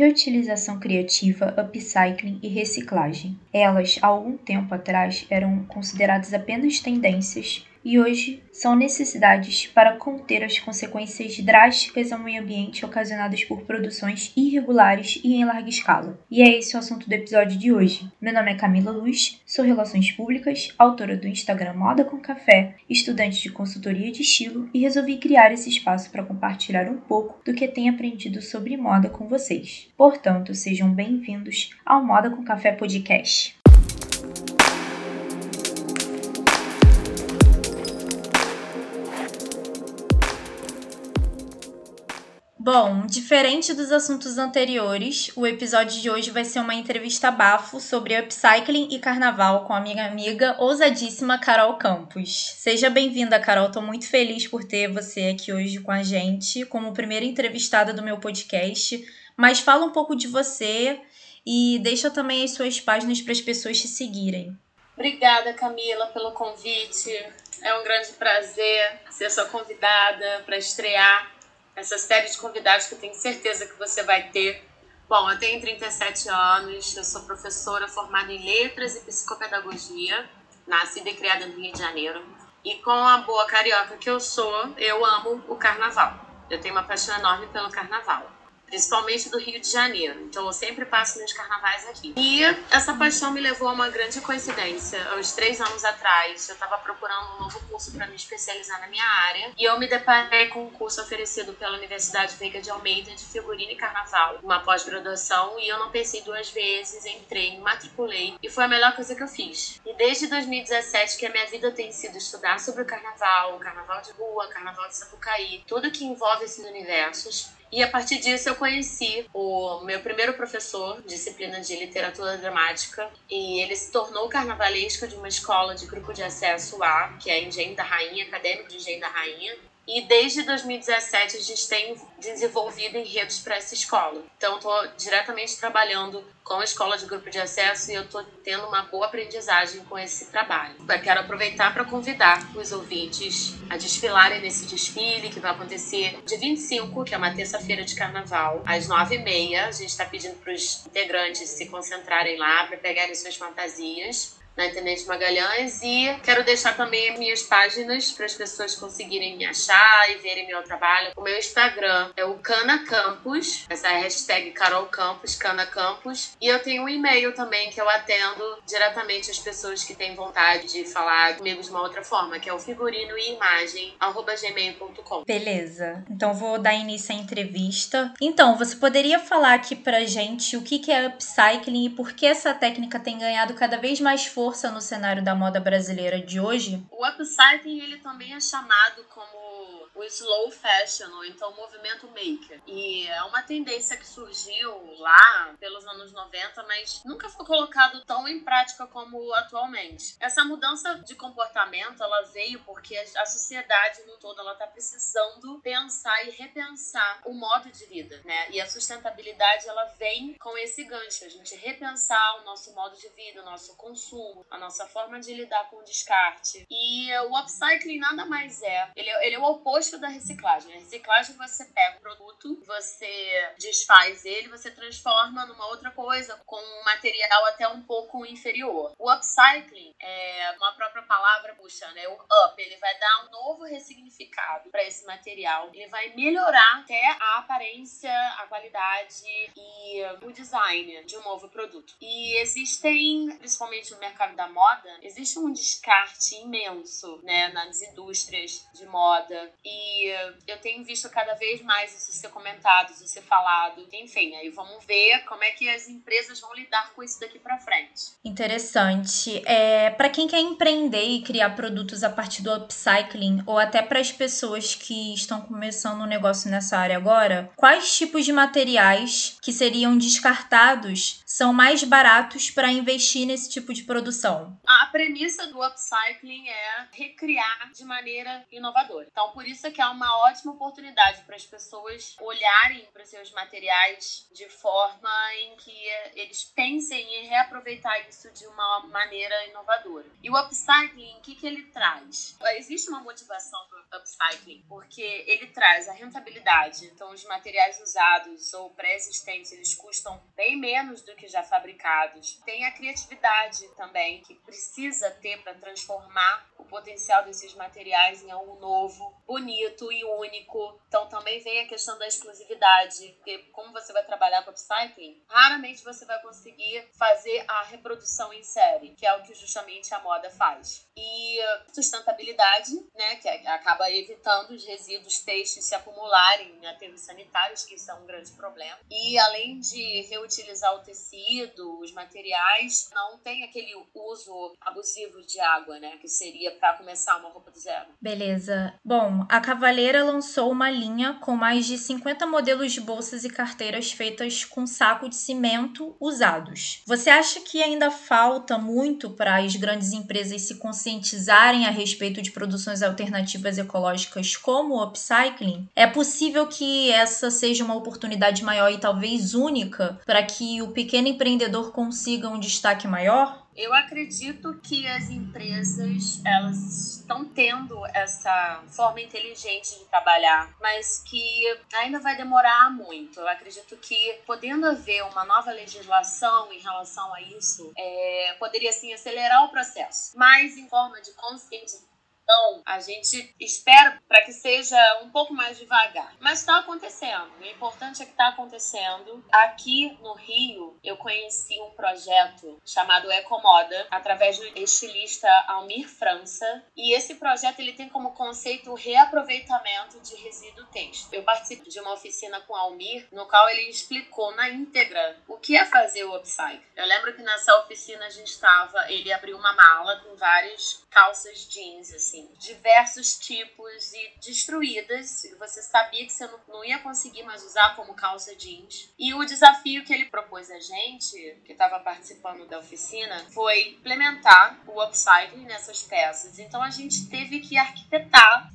reutilização criativa, upcycling e reciclagem. Elas, há algum tempo atrás, eram consideradas apenas tendências e hoje são necessidades para conter as consequências drásticas ao meio ambiente ocasionadas por produções irregulares e em larga escala. E é esse o assunto do episódio de hoje. Meu nome é Camila Luz, sou Relações Públicas, autora do Instagram Moda com Café, estudante de consultoria de estilo e resolvi criar esse espaço para compartilhar um pouco do que tenho aprendido sobre moda com vocês. Portanto, sejam bem-vindos ao Moda com Café Podcast. Bom, diferente dos assuntos anteriores, o episódio de hoje vai ser uma entrevista bafo sobre upcycling e carnaval com a minha amiga ousadíssima Carol Campos. Seja bem-vinda, Carol. Estou muito feliz por ter você aqui hoje com a gente, como primeira entrevistada do meu podcast. Mas fala um pouco de você e deixa também as suas páginas para as pessoas te seguirem. Obrigada, Camila, pelo convite. É um grande prazer ser sua convidada para estrear essa série de convidados que eu tenho certeza que você vai ter. Bom, eu tenho 37 anos, eu sou professora formada em Letras e Psicopedagogia, nascida e criada no Rio de Janeiro. E com a boa carioca que eu sou, eu amo o carnaval. Eu tenho uma paixão enorme pelo carnaval principalmente do Rio de Janeiro. Então eu sempre passo nos carnavais aqui. E essa paixão me levou a uma grande coincidência. Há uns três anos atrás, eu estava procurando um novo curso para me especializar na minha área e eu me deparei com um curso oferecido pela Universidade Veiga de Almeida de figurino e carnaval, uma pós-graduação, e eu não pensei duas vezes, entrei, me matriculei e foi a melhor coisa que eu fiz. E desde 2017 que a minha vida tem sido estudar sobre o carnaval, o carnaval de rua, o carnaval de Sapucaí, tudo que envolve esses universos. E a partir disso eu conheci o meu primeiro professor, disciplina de literatura dramática, e ele se tornou carnavalesco de uma escola de grupo de acesso lá, que é Engenho da Rainha, acadêmico de Engenho da Rainha, e desde 2017 a gente tem desenvolvido enredos para essa escola. Então estou diretamente trabalhando com a escola de grupo de acesso e eu estou tendo uma boa aprendizagem com esse trabalho. Quero aproveitar para convidar os ouvintes a desfilarem nesse desfile que vai acontecer dia 25, que é uma terça-feira de carnaval, às 9h30. A gente está pedindo para os integrantes se concentrarem lá para pegarem suas fantasias na Intendente Magalhães e quero deixar também minhas páginas para as pessoas conseguirem me achar e verem meu trabalho. O meu Instagram é o Cana Campus, essa é a hashtag Carol Campos, Cana Campos, e eu tenho um e-mail também que eu atendo diretamente as pessoas que têm vontade de falar comigo de uma outra forma, que é o figurino e imagem gmail.com. Beleza. Então vou dar início à entrevista. Então, você poderia falar aqui pra gente o que é upcycling e por que essa técnica tem ganhado cada vez mais força força no cenário da moda brasileira de hoje? O upcycling ele também é chamado como o slow fashion, ou então o movimento maker. E é uma tendência que surgiu lá pelos anos 90, mas nunca foi colocado tão em prática como atualmente. Essa mudança de comportamento, ela veio porque a sociedade no todo ela tá precisando pensar e repensar o modo de vida, né? E a sustentabilidade ela vem com esse gancho, a gente repensar o nosso modo de vida, o nosso consumo, a nossa forma de lidar com o descarte. E o upcycling nada mais é, ele, ele é o oposto oposto da reciclagem. A reciclagem você pega o produto, você desfaz ele, você transforma numa outra coisa com um material até um pouco inferior. O upcycling é uma própria palavra puxa, né? O up, ele vai dar um novo ressignificado para esse material. Ele vai melhorar até a aparência, a qualidade e o design de um novo produto. E existem, principalmente no mercado da moda, existe um descarte imenso, né, nas indústrias de moda e eu tenho visto cada vez mais isso ser comentado, isso ser falado. Enfim, aí vamos ver como é que as empresas vão lidar com isso daqui para frente. Interessante. É, para quem quer empreender e criar produtos a partir do upcycling, ou até para as pessoas que estão começando um negócio nessa área agora, quais tipos de materiais que seriam descartados são mais baratos para investir nesse tipo de produção? A premissa do upcycling é recriar de maneira inovadora. Então, por isso que é uma ótima oportunidade para as pessoas olharem para seus materiais de forma em que eles pensem em reaproveitar isso de uma maneira inovadora. E o upcycling, o que, que ele traz? Existe uma motivação para o upcycling, porque ele traz a rentabilidade. Então, os materiais usados ou pré-existentes, eles custam bem menos do que já fabricados. Tem a criatividade também, que precisa ter para transformar o potencial desses materiais em algo novo, bonito e único. Então também vem a questão da exclusividade, porque como você vai trabalhar com upcycling, raramente você vai conseguir fazer a reprodução em série, que é o que justamente a moda faz. E sustentabilidade, né, que acaba evitando os resíduos textos se acumularem em aterros sanitários, que isso é um grande problema. E além de reutilizar o tecido, os materiais, não tem aquele uso abusivo de água, né, que seria para começar uma roupa do zero. Beleza. Bom, a Cavaleira lançou uma linha com mais de 50 modelos de bolsas e carteiras feitas com saco de cimento usados. Você acha que ainda falta muito para as grandes empresas se conscientizarem a respeito de produções alternativas ecológicas como o upcycling? É possível que essa seja uma oportunidade maior e talvez única para que o pequeno empreendedor consiga um destaque maior? Eu acredito que as empresas elas estão tendo essa forma inteligente de trabalhar, mas que ainda vai demorar muito. Eu acredito que podendo haver uma nova legislação em relação a isso, é, poderia sim acelerar o processo. Mas em forma de conscientização então, a gente espera para que seja um pouco mais devagar. Mas está acontecendo. O importante é que está acontecendo. Aqui no Rio, eu conheci um projeto chamado Ecomoda, através do estilista Almir França. E esse projeto ele tem como conceito o reaproveitamento de resíduo têxtil. Eu participo de uma oficina com Almir, no qual ele explicou na íntegra o que é fazer o upcycle. Eu lembro que nessa oficina a gente estava, ele abriu uma mala com várias calças jeans, assim assim, diversos tipos e destruídas. Você sabia que você não, não ia conseguir mais usar como calça jeans. E o desafio que ele propôs a gente, que estava participando da oficina, foi implementar o upcycling nessas peças. Então a gente teve que arquitetar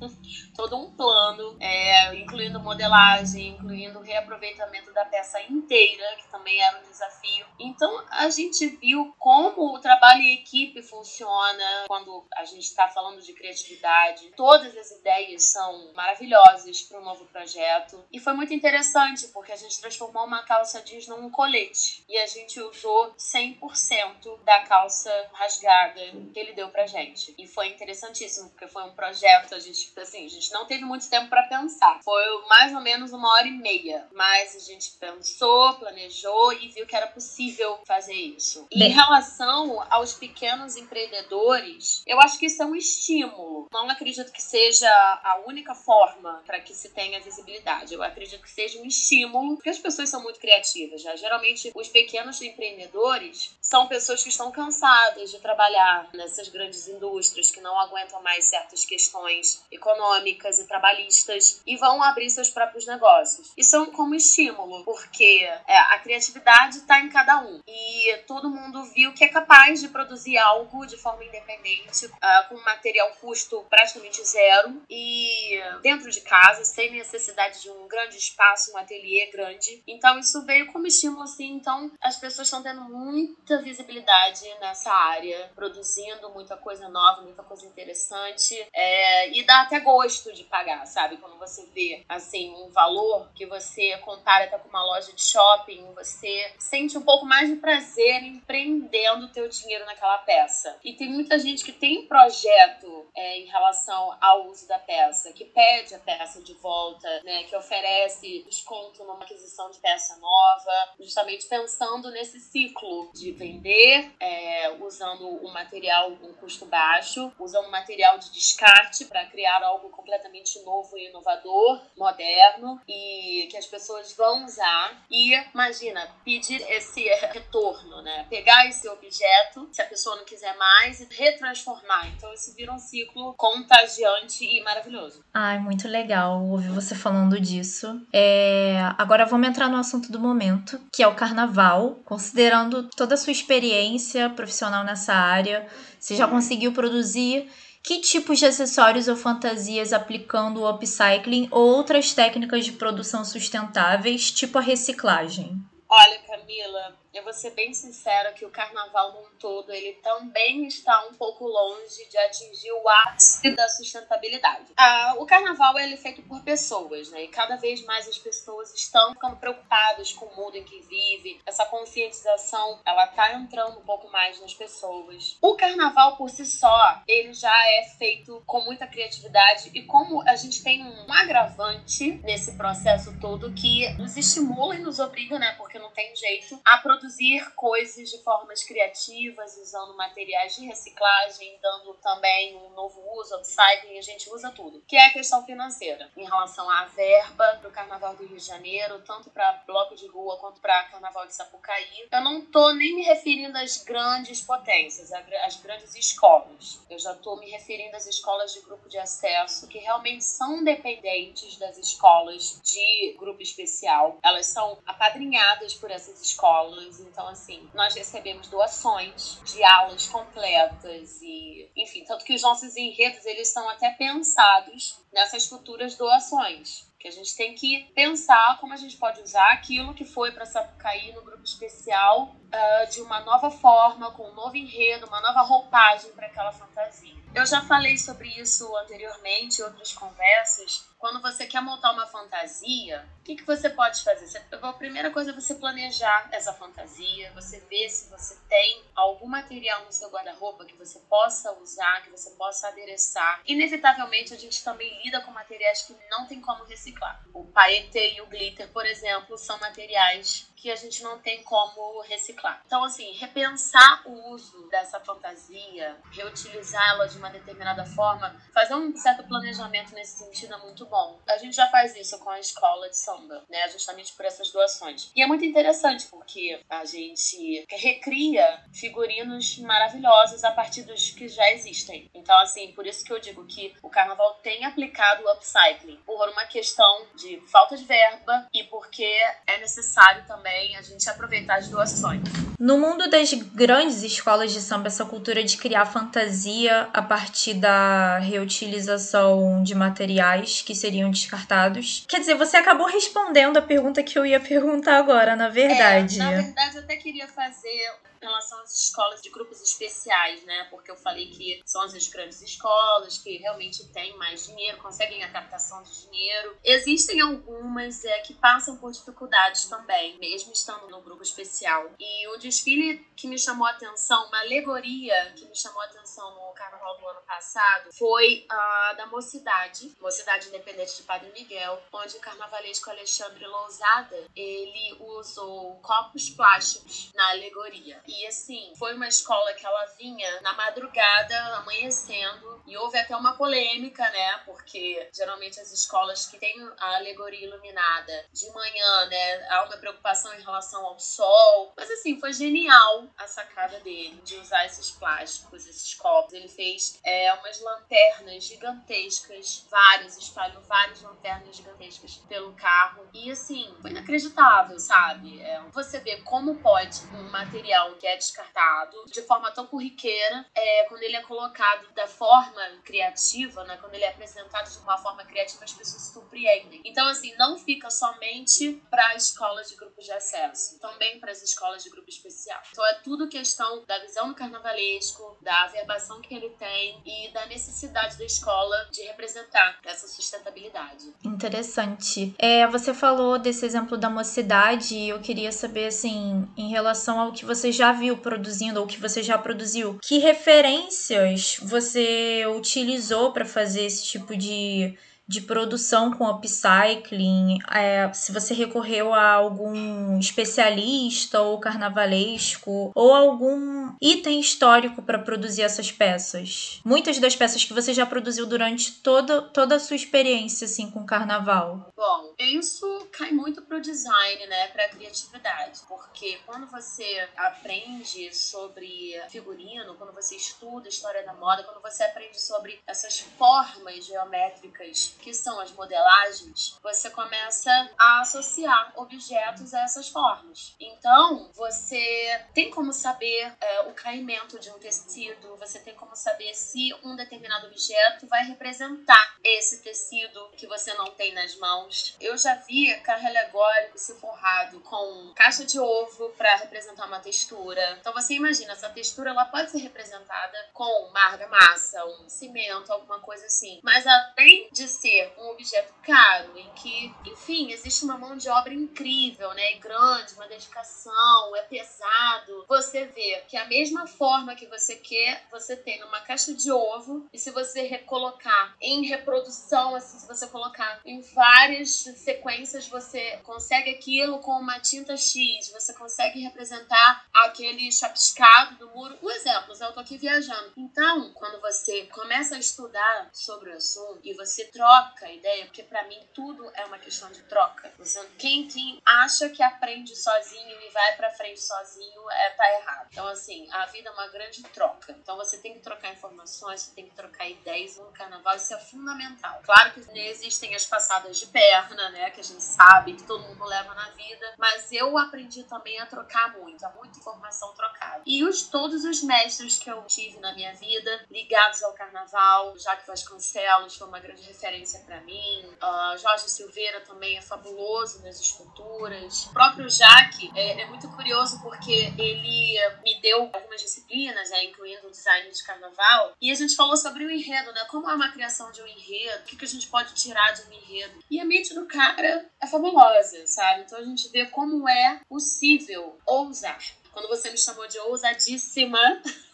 todo um plano, é, incluindo modelagem, incluindo reaproveitamento da peça inteira, que também era um desafio. Então a gente viu como o trabalho em equipe funciona quando a gente está falando de criatividade criatividade. Todas as ideias são maravilhosas para um novo projeto. E foi muito interessante porque a gente transformou uma calça jeans num colete. E a gente usou 100% da calça rasgada que ele deu pra gente. E foi interessantíssimo porque foi um projeto, a gente, assim, a gente não teve muito tempo para pensar. Foi mais ou menos uma hora e meia. Mas a gente pensou, planejou e viu que era possível fazer isso. E em relação aos pequenos empreendedores, eu acho que isso é um estímulo estímulo. Não acredito que seja a única forma para que se tenha visibilidade. Eu acredito que seja um estímulo, porque as pessoas são muito criativas. Já. Geralmente, os pequenos empreendedores são pessoas que estão cansadas de trabalhar nessas grandes indústrias, que não aguentam mais certas questões econômicas e trabalhistas e vão abrir seus próprios negócios. E são como estímulo, porque é, a criatividade está em cada um. E todo mundo viu que é capaz de produzir algo de forma independente, uh, com material custo custo praticamente zero e dentro de casa, sem necessidade de um grande espaço, um ateliê grande. Então isso veio como estímulo assim, então as pessoas estão tendo muita visibilidade nessa área, produzindo muita coisa nova, muita coisa interessante é, e dá até gosto de pagar, sabe? Quando você vê assim um valor que você compara até com uma loja de shopping, você sente um pouco mais de prazer empreendendo o teu dinheiro naquela peça. E tem muita gente que tem projeto é, em relação ao uso da peça, que pede a peça de volta, né, que oferece desconto numa aquisição de peça nova, justamente pensando nesse ciclo de vender é, usando o material com custo baixo, usando material de descarte para criar algo completamente novo e inovador, moderno e que as pessoas vão usar e imagina pedir esse retorno, né, pegar esse objeto se a pessoa não quiser mais e retransformar. Então isso vira um ciclo ciclo contagiante e maravilhoso. Ai, muito legal ouvir você falando disso. É... Agora vamos entrar no assunto do momento, que é o carnaval. Considerando toda a sua experiência profissional nessa área, você já conseguiu produzir que tipos de acessórios ou fantasias aplicando o upcycling ou outras técnicas de produção sustentáveis, tipo a reciclagem? Olha, Camila, eu vou ser bem sincera que o carnaval num todo, ele também está um pouco longe de atingir o ápice da sustentabilidade. Ah, o carnaval ele é feito por pessoas, né? E cada vez mais as pessoas estão ficando preocupadas com o mundo em que vive. Essa conscientização, ela tá entrando um pouco mais nas pessoas. O carnaval por si só, ele já é feito com muita criatividade e como a gente tem um agravante nesse processo todo que nos estimula e nos obriga, né? Porque não tem jeito, a produzir coisas de formas criativas, usando materiais de reciclagem, dando também um novo uso, upcycling, a gente usa tudo. Que é a questão financeira, em relação à verba do Carnaval do Rio de Janeiro, tanto para bloco de rua quanto para Carnaval de Sapucaí. Eu não tô nem me referindo às grandes potências, às grandes escolas. Eu já tô me referindo às escolas de grupo de acesso, que realmente são dependentes das escolas de grupo especial. Elas são apadrinhadas por essas escolas. Então, assim, nós recebemos doações de aulas completas e, enfim, tanto que os nossos enredos, eles são até pensados nessas futuras doações. Que a gente tem que pensar como a gente pode usar aquilo que foi para Sapucaí no grupo especial uh, de uma nova forma, com um novo enredo, uma nova roupagem para aquela fantasia. Eu já falei sobre isso anteriormente em outras conversas. Quando você quer montar uma fantasia, o que, que você pode fazer? Você, a primeira coisa é você planejar essa fantasia, você ver se você tem algum material no seu guarda-roupa que você possa usar, que você possa adereçar. Inevitavelmente, a gente também lida com materiais que não tem como reciclar. O paetê e o glitter, por exemplo, são materiais que a gente não tem como reciclar. Então, assim, repensar o uso dessa fantasia, reutilizá-la de uma determinada forma, fazer um certo planejamento nesse sentido é muito bom. A gente já faz isso com a escola de samba, né? Justamente por essas doações. E é muito interessante porque a gente recria figurinos maravilhosos a partir dos que já existem. Então, assim, por isso que eu digo que o carnaval tem aplicado o upcycling por uma questão de falta de verba e porque é necessário também a gente aproveitar as doações. No mundo das grandes escolas de samba, essa cultura de criar fantasia a partir da reutilização de materiais que seriam descartados. Quer dizer, você acabou respondendo a pergunta que eu ia perguntar agora, na verdade. É, na verdade, eu até queria fazer relação às escolas de grupos especiais, né? Porque eu falei que são as grandes escolas que realmente têm mais dinheiro, conseguem a captação de dinheiro. Existem algumas é, que passam por dificuldades também, mesmo estando no grupo especial. E o desfile que me chamou a atenção, uma alegoria que me chamou a atenção no carnaval do ano passado, foi a da Mocidade, Mocidade Independente de Padre Miguel, onde o carnavalesco Alexandre Lousada, ele usou copos plásticos na alegoria. E assim, foi uma escola que ela vinha na madrugada, amanhecendo, e houve até uma polêmica, né? Porque geralmente as escolas que têm a alegoria iluminada de manhã, né, há uma preocupação em relação ao sol. Mas assim, foi genial a sacada dele de usar esses plásticos, esses copos. Ele fez é, umas lanternas gigantescas, várias, espalhou várias lanternas gigantescas pelo carro. E assim, foi inacreditável, sabe? É, você vê como pode um material que é descartado de forma tão corriqueira, é, quando ele é colocado da forma criativa, né, quando ele é apresentado de uma forma criativa, as pessoas se surpreendem. Então, assim, não fica somente para escolas de grupos de acesso, também para as escolas de grupo especial. Então, é tudo questão da visão do carnavalesco, da averbação que ele tem e da necessidade da escola de representar essa sustentabilidade. Interessante. É, você falou desse exemplo da mocidade e eu queria saber, assim, em relação ao que você já viu produzindo ou que você já produziu, que referências você utilizou para fazer esse tipo de de produção com upcycling, é, se você recorreu a algum especialista ou carnavalesco ou algum item histórico para produzir essas peças. Muitas das peças que você já produziu durante toda, toda a sua experiência assim com carnaval. Bom, isso cai muito pro design, né, pra criatividade, porque quando você aprende sobre figurino, quando você estuda história da moda, quando você aprende sobre essas formas geométricas que são as modelagens, você começa a associar objetos a essas formas. Então, você tem como saber é, o caimento de um tecido, você tem como saber se um determinado objeto vai representar esse tecido que você não tem nas mãos. Eu já vi carro alegórico se forrado com caixa de ovo para representar uma textura. Então você imagina, essa textura ela pode ser representada com uma argamassa, um cimento, alguma coisa assim. Mas além de ser um objeto caro, em que, enfim, existe uma mão de obra incrível, né? grande, uma dedicação, é pesado. Você vê que a mesma forma que você quer, você tem numa caixa de ovo. E se você recolocar em reprodução, assim, se você colocar em várias sequências, você consegue aquilo com uma tinta X, você consegue representar aquele chapiscado do muro. Um exemplo, eu tô aqui viajando. Então, quando você começa a estudar sobre o assunto e você troca ideia, porque para mim tudo é uma questão de troca. Quem, quem acha que aprende sozinho e vai para frente sozinho é tá errado. Então, assim, a vida é uma grande troca. Então, você tem que trocar informações, você tem que trocar ideias no carnaval, isso é fundamental. Claro que existem as passadas de perna, né, que a gente sabe que todo mundo leva na vida, mas eu aprendi também a trocar muito, a muita informação trocada. E os, todos os mestres que eu tive na minha vida ligados ao carnaval, Jacques Vasconcelos foi uma grande referência para mim, uh, Jorge Silveira também é fabuloso nas esculturas. O próprio Jacques é, é, muito curioso porque ele me deu algumas disciplinas, né, incluindo o design de carnaval, e a gente falou sobre o enredo, né? Como é uma criação de um enredo, o que, que a gente pode tirar de um enredo. E a mente do cara é fabulosa, sabe? Então a gente vê como é possível ousar. Quando você me chamou de ousadíssima,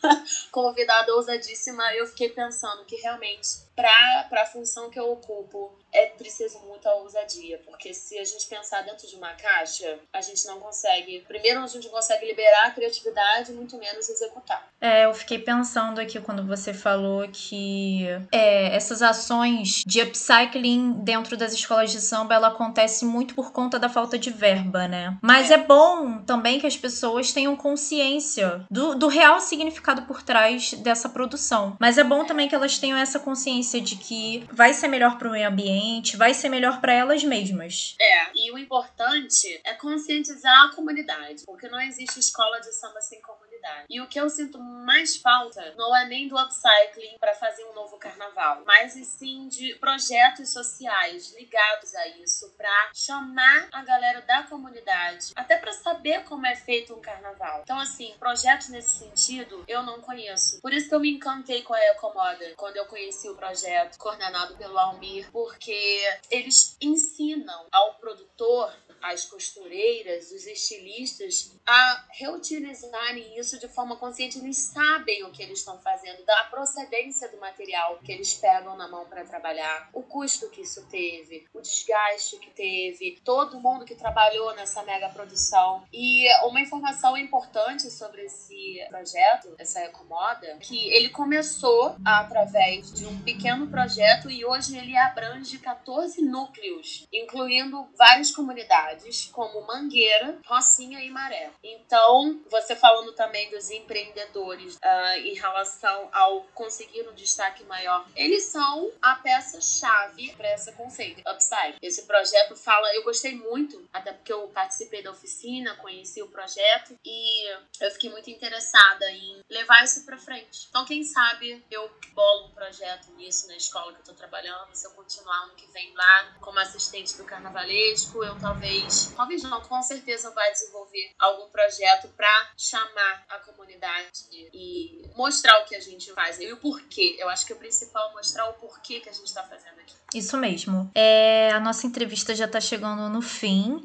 convidada ousadíssima, eu fiquei pensando que realmente para a função que eu ocupo, é preciso muita ousadia, porque se a gente pensar dentro de uma caixa, a gente não consegue. Primeiro, a gente não consegue liberar a criatividade, muito menos executar. É, eu fiquei pensando aqui quando você falou que é, essas ações de upcycling dentro das escolas de samba, ela acontece muito por conta da falta de verba, né? Mas é, é bom também que as pessoas tenham consciência do, do real significado por trás dessa produção. Mas é bom também que elas tenham essa consciência consciência de que vai ser melhor para o meio ambiente, vai ser melhor para elas mesmas. É, e o importante é conscientizar a comunidade, porque não existe escola de samba sem comunidade. E o que eu sinto mais falta não é nem do upcycling para fazer um novo carnaval, mas sim de projetos sociais ligados a isso para chamar a galera da comunidade, até para saber como é feito um carnaval. Então, assim, projetos nesse sentido eu não conheço. Por isso que eu me encantei com a Ecomoda quando eu conheci o projeto coordenado pelo Almir, porque eles ensinam ao produtor as costureiras, os estilistas a reutilizarem isso de forma consciente. Eles sabem o que eles estão fazendo, da procedência do material que eles pegam na mão para trabalhar, o custo que isso teve, o desgaste que teve, todo mundo que trabalhou nessa mega produção. E uma informação importante sobre esse projeto, essa Ecomoda, que ele começou através de um pequeno projeto e hoje ele abrange 14 núcleos, incluindo várias comunidades, como Mangueira, Rocinha e Maré. Então, você falando também dos empreendedores uh, em relação ao conseguir um destaque maior, eles são a peça-chave para esse conceito, Upside. Esse projeto fala, eu gostei muito, até porque eu participei da oficina, conheci o projeto e eu fiquei muito interessada em levar isso para frente. Então, quem sabe eu bolo um projeto nisso na escola que eu tô trabalhando, se eu continuar ano que vem lá como assistente do carnavalesco, eu talvez, talvez não, com certeza vai desenvolver algum projeto para chamar a comunidade e mostrar o que a gente faz e o porquê. Eu acho que o principal é mostrar o porquê que a gente está fazendo aqui. Isso mesmo. É, a nossa entrevista já está chegando no fim.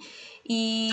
E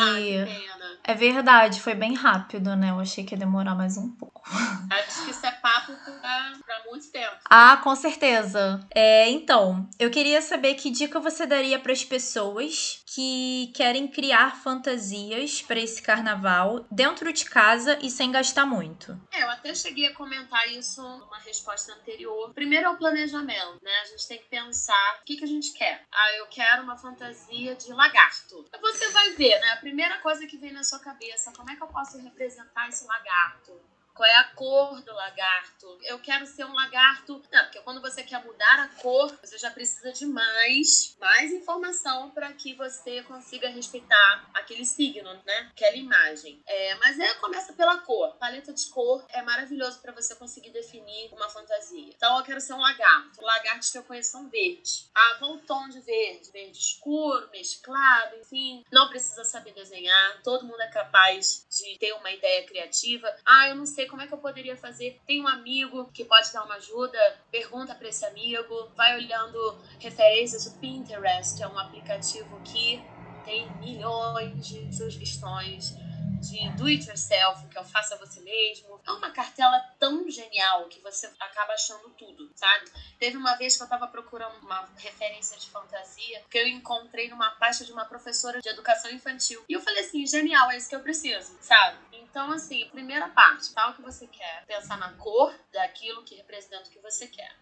é verdade, foi bem rápido, né? Eu achei que ia demorar mais um pouco. Acho que isso é papo pra, pra muito tempo. Ah, com certeza. É, então, eu queria saber que dica você daria para as pessoas que querem criar fantasias para esse carnaval dentro de casa e sem gastar muito. É, eu até cheguei a comentar isso numa resposta anterior. Primeiro é o planejamento, né? A gente tem que pensar o que, que a gente quer. Ah, eu quero uma fantasia de lagarto. Você vai ver, né? A primeira coisa que vem na sua cabeça, como é que eu posso representar esse lagarto? Qual é a cor do lagarto? Eu quero ser um lagarto. Não, porque quando você quer mudar a cor, você já precisa de mais, mais informação para que você consiga respeitar aquele signo, né? Aquela imagem. É, mas é começa pela cor. Paleta de cor é maravilhoso para você conseguir definir uma fantasia. Então eu quero ser um lagarto. Lagartos que eu conheço são verdes. Ah, qual o tom de verde? Verde escuro, mesclado, enfim. Não precisa saber desenhar. Todo mundo é capaz de ter uma ideia criativa. Ah, eu não sei como é que eu poderia fazer. Tem um amigo que pode dar uma ajuda. Pergunta para esse amigo. Vai olhando referências. O Pinterest é um aplicativo que tem milhões de sugestões de do it yourself, que é o faça você mesmo. É uma cartela tão genial que você acaba achando tudo, sabe? Teve uma vez que eu tava procurando uma referência de fantasia que eu encontrei numa pasta de uma professora de educação infantil. E eu falei assim, genial, é isso que eu preciso, sabe? Então, assim, primeira parte, tal o que você quer. Pensar na cor daquilo que representa o que você quer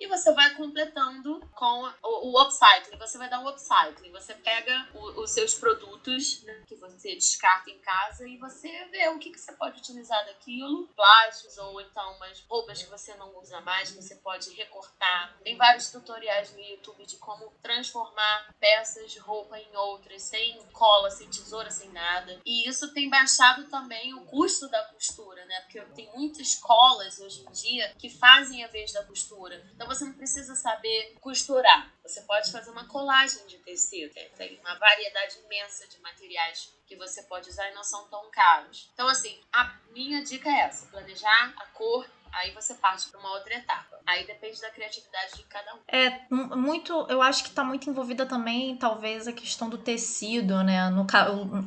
e você vai completando com o, o upcycling. Você vai dar um upcycling. Você pega o, os seus produtos né, que você descarta em casa e você vê o que, que você pode utilizar daquilo, plásticos ou então umas roupas que você não usa mais, que você pode recortar. Tem vários tutoriais no YouTube de como transformar peças de roupa em outras, sem cola, sem tesoura, sem nada. E isso tem baixado também o custo da costura, né? Porque tem muitas colas hoje em dia que fazem a vez da costura. Então você não precisa saber costurar. Você pode fazer uma colagem de tecido. Tem uma variedade imensa de materiais que você pode usar e não são tão caros. Então, assim, a minha dica é essa: planejar a cor aí você parte para uma outra etapa. Aí depende da criatividade de cada um. É muito, eu acho que está muito envolvida também, talvez, a questão do tecido, né? No,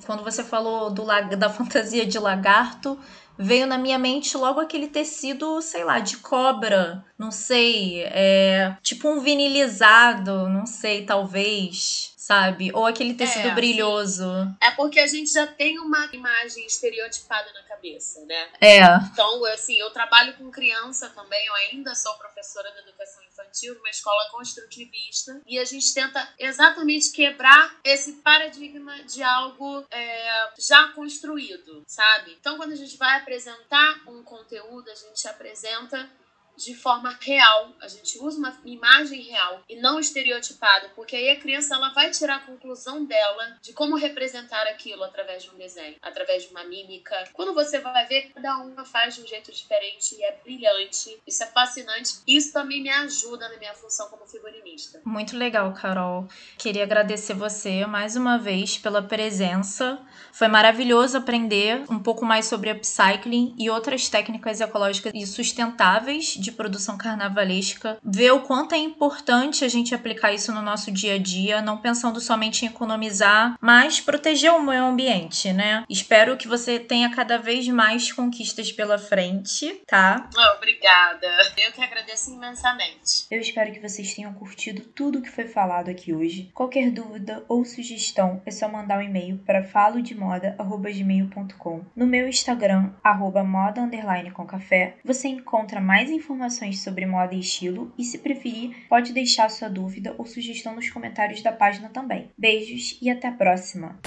quando você falou do, da fantasia de lagarto, veio na minha mente logo aquele tecido, sei lá, de cobra, não sei, é, tipo um vinilizado, não sei, talvez sabe? Ou aquele tecido é, brilhoso. Sim. É porque a gente já tem uma imagem estereotipada na cabeça, né? É. Então, assim, eu trabalho com criança também, eu ainda sou professora de educação infantil numa escola construtivista e a gente tenta exatamente quebrar esse paradigma de algo é, já construído, sabe? Então, quando a gente vai apresentar um conteúdo, a gente apresenta de forma real, a gente usa uma imagem real e não estereotipada, porque aí a criança ela vai tirar a conclusão dela de como representar aquilo através de um desenho, através de uma mímica. Quando você vai ver, cada uma faz de um jeito diferente e é brilhante. Isso é fascinante. Isso também me ajuda na minha função como figurinista. Muito legal, Carol. Queria agradecer você mais uma vez pela presença. Foi maravilhoso aprender um pouco mais sobre upcycling e outras técnicas ecológicas e sustentáveis de produção carnavalesca, ver o quanto é importante a gente aplicar isso no nosso dia a dia, não pensando somente em economizar, mas proteger o meio ambiente, né? Espero que você tenha cada vez mais conquistas pela frente, tá? Obrigada. Eu que agradeço imensamente. Eu espero que vocês tenham curtido tudo que foi falado aqui hoje. Qualquer dúvida ou sugestão é só mandar um e-mail para falodemoda@gmail.com. No meu Instagram @moda com café, você encontra mais informações informações sobre moda e estilo e, se preferir, pode deixar sua dúvida ou sugestão nos comentários da página também. Beijos e até a próxima!